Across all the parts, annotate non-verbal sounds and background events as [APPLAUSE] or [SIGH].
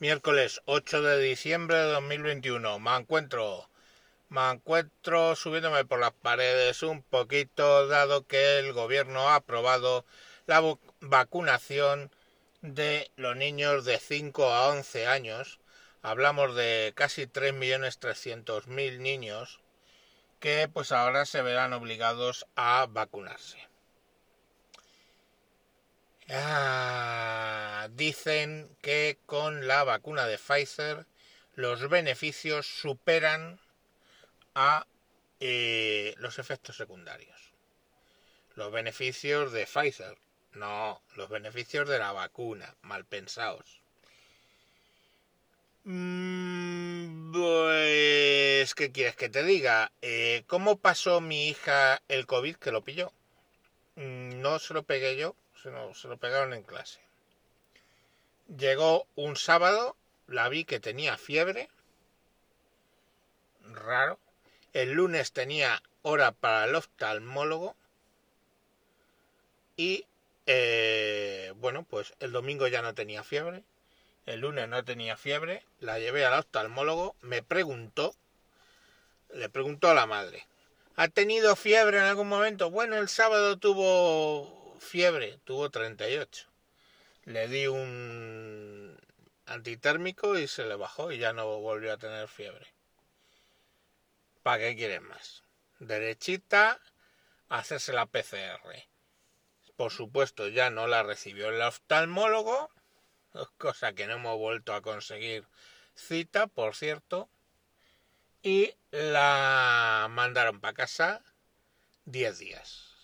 Miércoles 8 de diciembre de 2021. Me encuentro, me encuentro subiéndome por las paredes un poquito, dado que el gobierno ha aprobado la vacunación de los niños de 5 a 11 años. Hablamos de casi 3.300.000 niños que pues ahora se verán obligados a vacunarse. Ah, dicen que con la vacuna de Pfizer los beneficios superan a eh, los efectos secundarios. Los beneficios de Pfizer, no, los beneficios de la vacuna, mal pensados. Mm, pues, ¿qué quieres que te diga? Eh, ¿Cómo pasó mi hija el COVID que lo pilló? Mm, no se lo pegué yo, se lo, pegaron en clase. Llegó un sábado, la vi que tenía fiebre, raro. El lunes tenía hora para el oftalmólogo y eh, bueno, pues el domingo ya no tenía fiebre, el lunes no tenía fiebre, la llevé al oftalmólogo, me preguntó, le preguntó a la madre, ¿ha tenido fiebre en algún momento? Bueno, el sábado tuvo fiebre, tuvo 38. Le di un antitérmico y se le bajó y ya no volvió a tener fiebre. ¿Para qué quieren más? Derechita, hacerse la PCR. Por supuesto, ya no la recibió el oftalmólogo, [LAUGHS] cosa que no hemos vuelto a conseguir cita, por cierto, y la mandaron para casa 10 días.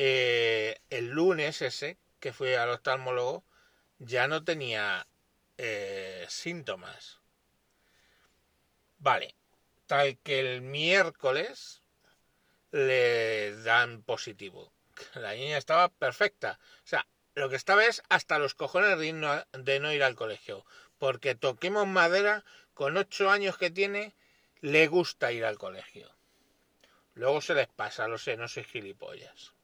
Eh, el lunes ese que fui al oftalmólogo ya no tenía eh, síntomas. Vale, tal que el miércoles le dan positivo. [LAUGHS] La niña estaba perfecta. O sea, lo que estaba es hasta los cojones de no, de no ir al colegio. Porque toquemos madera, con ocho años que tiene, le gusta ir al colegio. Luego se les pasa, lo sé, no soy gilipollas.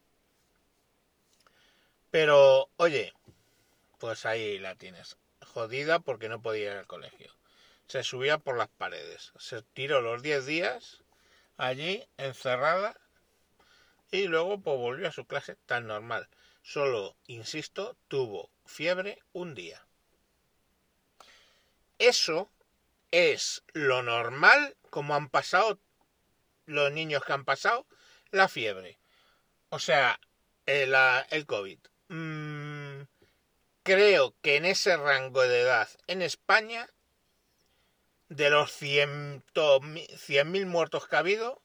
Pero, oye, pues ahí la tienes. Jodida porque no podía ir al colegio. Se subía por las paredes. Se tiró los 10 días allí encerrada y luego pues volvió a su clase tan normal. Solo, insisto, tuvo fiebre un día. Eso es lo normal como han pasado los niños que han pasado la fiebre. O sea, el, el COVID. Mm, creo que en ese rango de edad en España, de los 100.000 muertos que ha habido,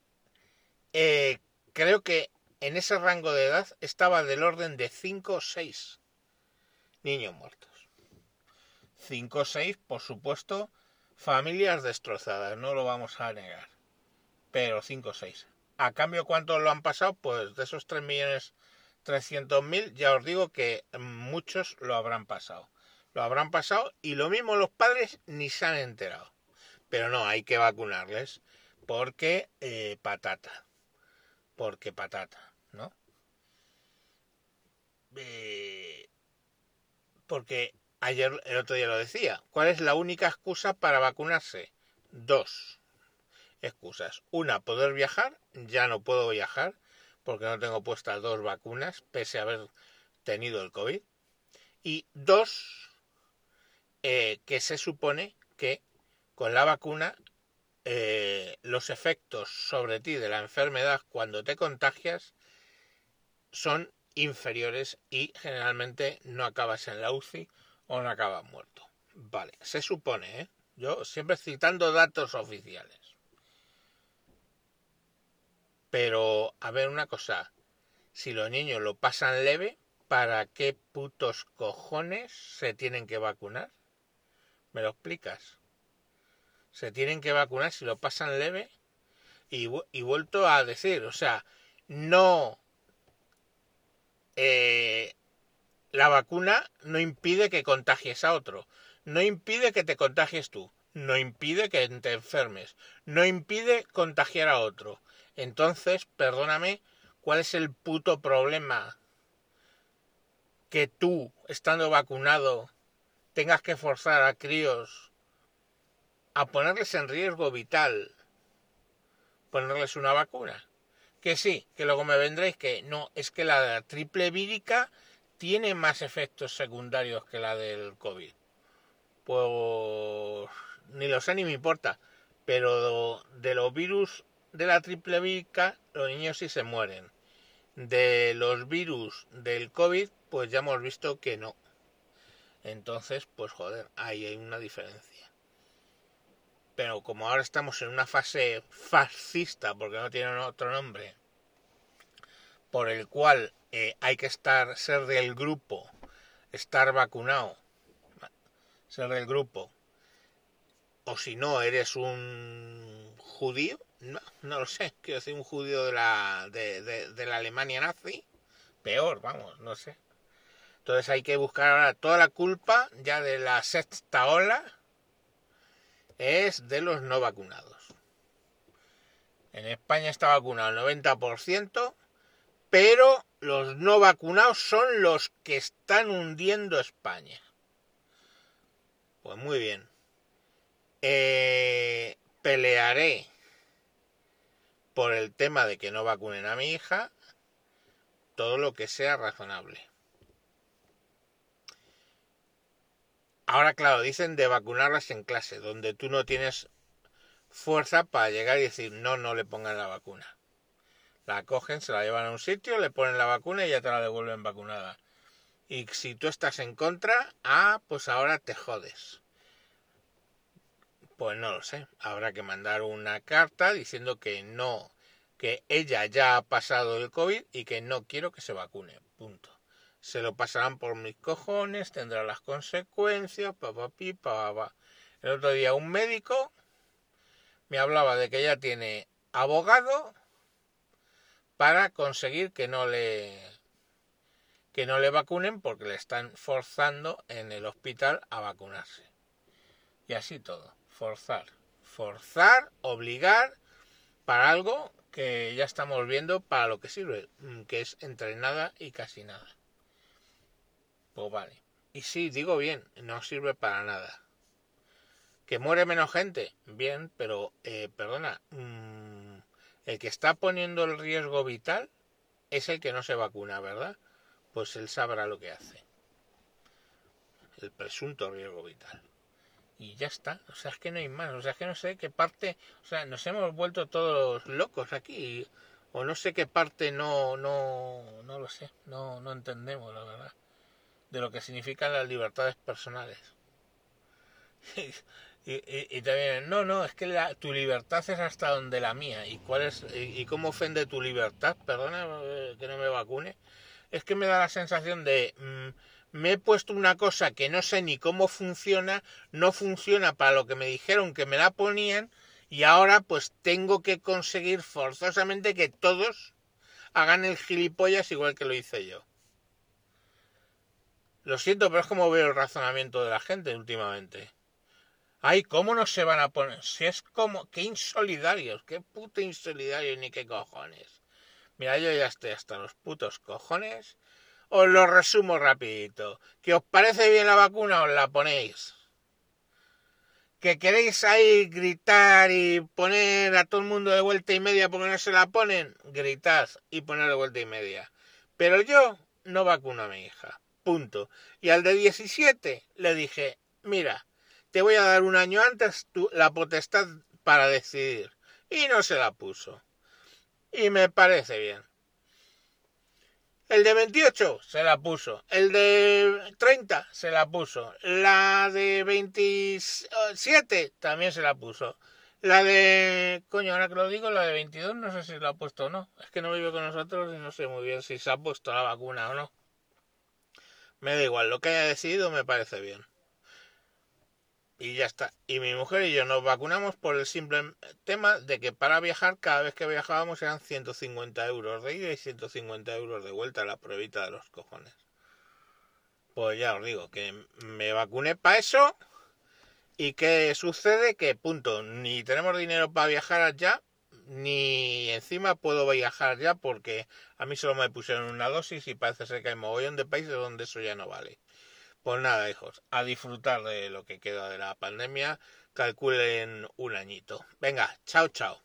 eh, creo que en ese rango de edad estaba del orden de 5 o 6 niños muertos. 5 o 6, por supuesto, familias destrozadas, no lo vamos a negar. Pero 5 o 6. A cambio, ¿cuántos lo han pasado? Pues de esos 3 millones 300.000, ya os digo que muchos lo habrán pasado. Lo habrán pasado y lo mismo los padres ni se han enterado. Pero no, hay que vacunarles porque eh, patata. Porque patata, ¿no? Eh, porque ayer, el otro día lo decía, ¿cuál es la única excusa para vacunarse? Dos excusas. Una, poder viajar, ya no puedo viajar porque no tengo puestas dos vacunas, pese a haber tenido el COVID. Y dos, eh, que se supone que con la vacuna eh, los efectos sobre ti de la enfermedad cuando te contagias son inferiores y generalmente no acabas en la UCI o no acabas muerto. Vale, se supone, ¿eh? Yo siempre citando datos oficiales. Pero, a ver una cosa, si los niños lo pasan leve, ¿para qué putos cojones se tienen que vacunar? ¿Me lo explicas? Se tienen que vacunar si lo pasan leve. Y, y vuelto a decir, o sea, no... Eh, la vacuna no impide que contagies a otro, no impide que te contagies tú, no impide que te enfermes, no impide contagiar a otro. Entonces, perdóname, ¿cuál es el puto problema? Que tú, estando vacunado, tengas que forzar a críos a ponerles en riesgo vital, ponerles una vacuna. Que sí, que luego me vendréis que no, es que la triple vírica tiene más efectos secundarios que la del COVID. Pues ni lo sé ni me importa, pero de los virus de la triple vírica los niños sí se mueren. De los virus del COVID, pues ya hemos visto que no. Entonces, pues joder, ahí hay una diferencia. Pero como ahora estamos en una fase fascista, porque no tiene otro nombre, por el cual eh, hay que estar, ser del grupo, estar vacunado, ser del grupo, o si no eres un judío, no, no lo sé, quiero decir un judío de la, de, de la Alemania nazi, peor, vamos, no sé. Entonces hay que buscar ahora toda la culpa ya de la sexta ola es de los no vacunados. En España está vacunado el 90%, pero los no vacunados son los que están hundiendo España. Pues muy bien. Eh, pelearé por el tema de que no vacunen a mi hija todo lo que sea razonable. Ahora, claro, dicen de vacunarlas en clase, donde tú no tienes fuerza para llegar y decir no, no le pongan la vacuna. La cogen, se la llevan a un sitio, le ponen la vacuna y ya te la devuelven vacunada. Y si tú estás en contra, ah, pues ahora te jodes. Pues no lo sé. Habrá que mandar una carta diciendo que no, que ella ya ha pasado el COVID y que no quiero que se vacune. Punto se lo pasarán por mis cojones, tendrá las consecuencias, papá, pa, El otro día un médico me hablaba de que ella tiene abogado para conseguir que no le que no le vacunen porque le están forzando en el hospital a vacunarse. Y así todo, forzar, forzar, obligar para algo que ya estamos viendo para lo que sirve, que es entrenada y casi nada. Pues vale. Y sí, digo bien, no sirve para nada. ¿Que muere menos gente? Bien, pero, eh, perdona, mm, el que está poniendo el riesgo vital es el que no se vacuna, ¿verdad? Pues él sabrá lo que hace. El presunto riesgo vital. Y ya está. O sea, es que no hay más. O sea, es que no sé qué parte. O sea, nos hemos vuelto todos locos aquí. O no sé qué parte no, no, no lo sé. No, no entendemos, la verdad de lo que significan las libertades personales. [LAUGHS] y, también, no, no, es que la, tu libertad es hasta donde la mía. ¿Y cuál es, y, cómo ofende tu libertad? Perdona eh, que no me vacune. Es que me da la sensación de, mm, me he puesto una cosa que no sé ni cómo funciona, no funciona para lo que me dijeron que me la ponían, y ahora pues tengo que conseguir forzosamente que todos hagan el gilipollas igual que lo hice yo. Lo siento, pero es como veo el razonamiento de la gente últimamente. Ay, ¿cómo no se van a poner? Si es como... ¡Qué insolidarios! ¡Qué puto insolidarios ni qué cojones! Mira, yo ya estoy hasta los putos cojones. Os lo resumo rapidito. ¿Que os parece bien la vacuna? Os la ponéis. ¿Que queréis ahí gritar y poner a todo el mundo de vuelta y media porque no se la ponen? Gritad y poner de vuelta y media. Pero yo no vacuno a mi hija. Punto. Y al de 17 le dije, mira, te voy a dar un año antes la potestad para decidir. Y no se la puso. Y me parece bien. El de 28 se la puso. El de 30 se la puso. La de 27 también se la puso. La de... Coño, ahora que lo digo, la de 22 no sé si la ha puesto o no. Es que no vive con nosotros y no sé muy bien si se ha puesto la vacuna o no. Me da igual, lo que haya decidido me parece bien. Y ya está. Y mi mujer y yo nos vacunamos por el simple tema de que para viajar, cada vez que viajábamos eran 150 euros de ida y 150 euros de vuelta a la pruebita de los cojones. Pues ya os digo, que me vacuné para eso. ¿Y qué sucede? Que punto, ni tenemos dinero para viajar allá, ni encima puedo viajar ya porque a mí solo me pusieron una dosis y parece ser que hay mogollón de países donde eso ya no vale. Pues nada, hijos, a disfrutar de lo que queda de la pandemia, calculen un añito. Venga, chao, chao.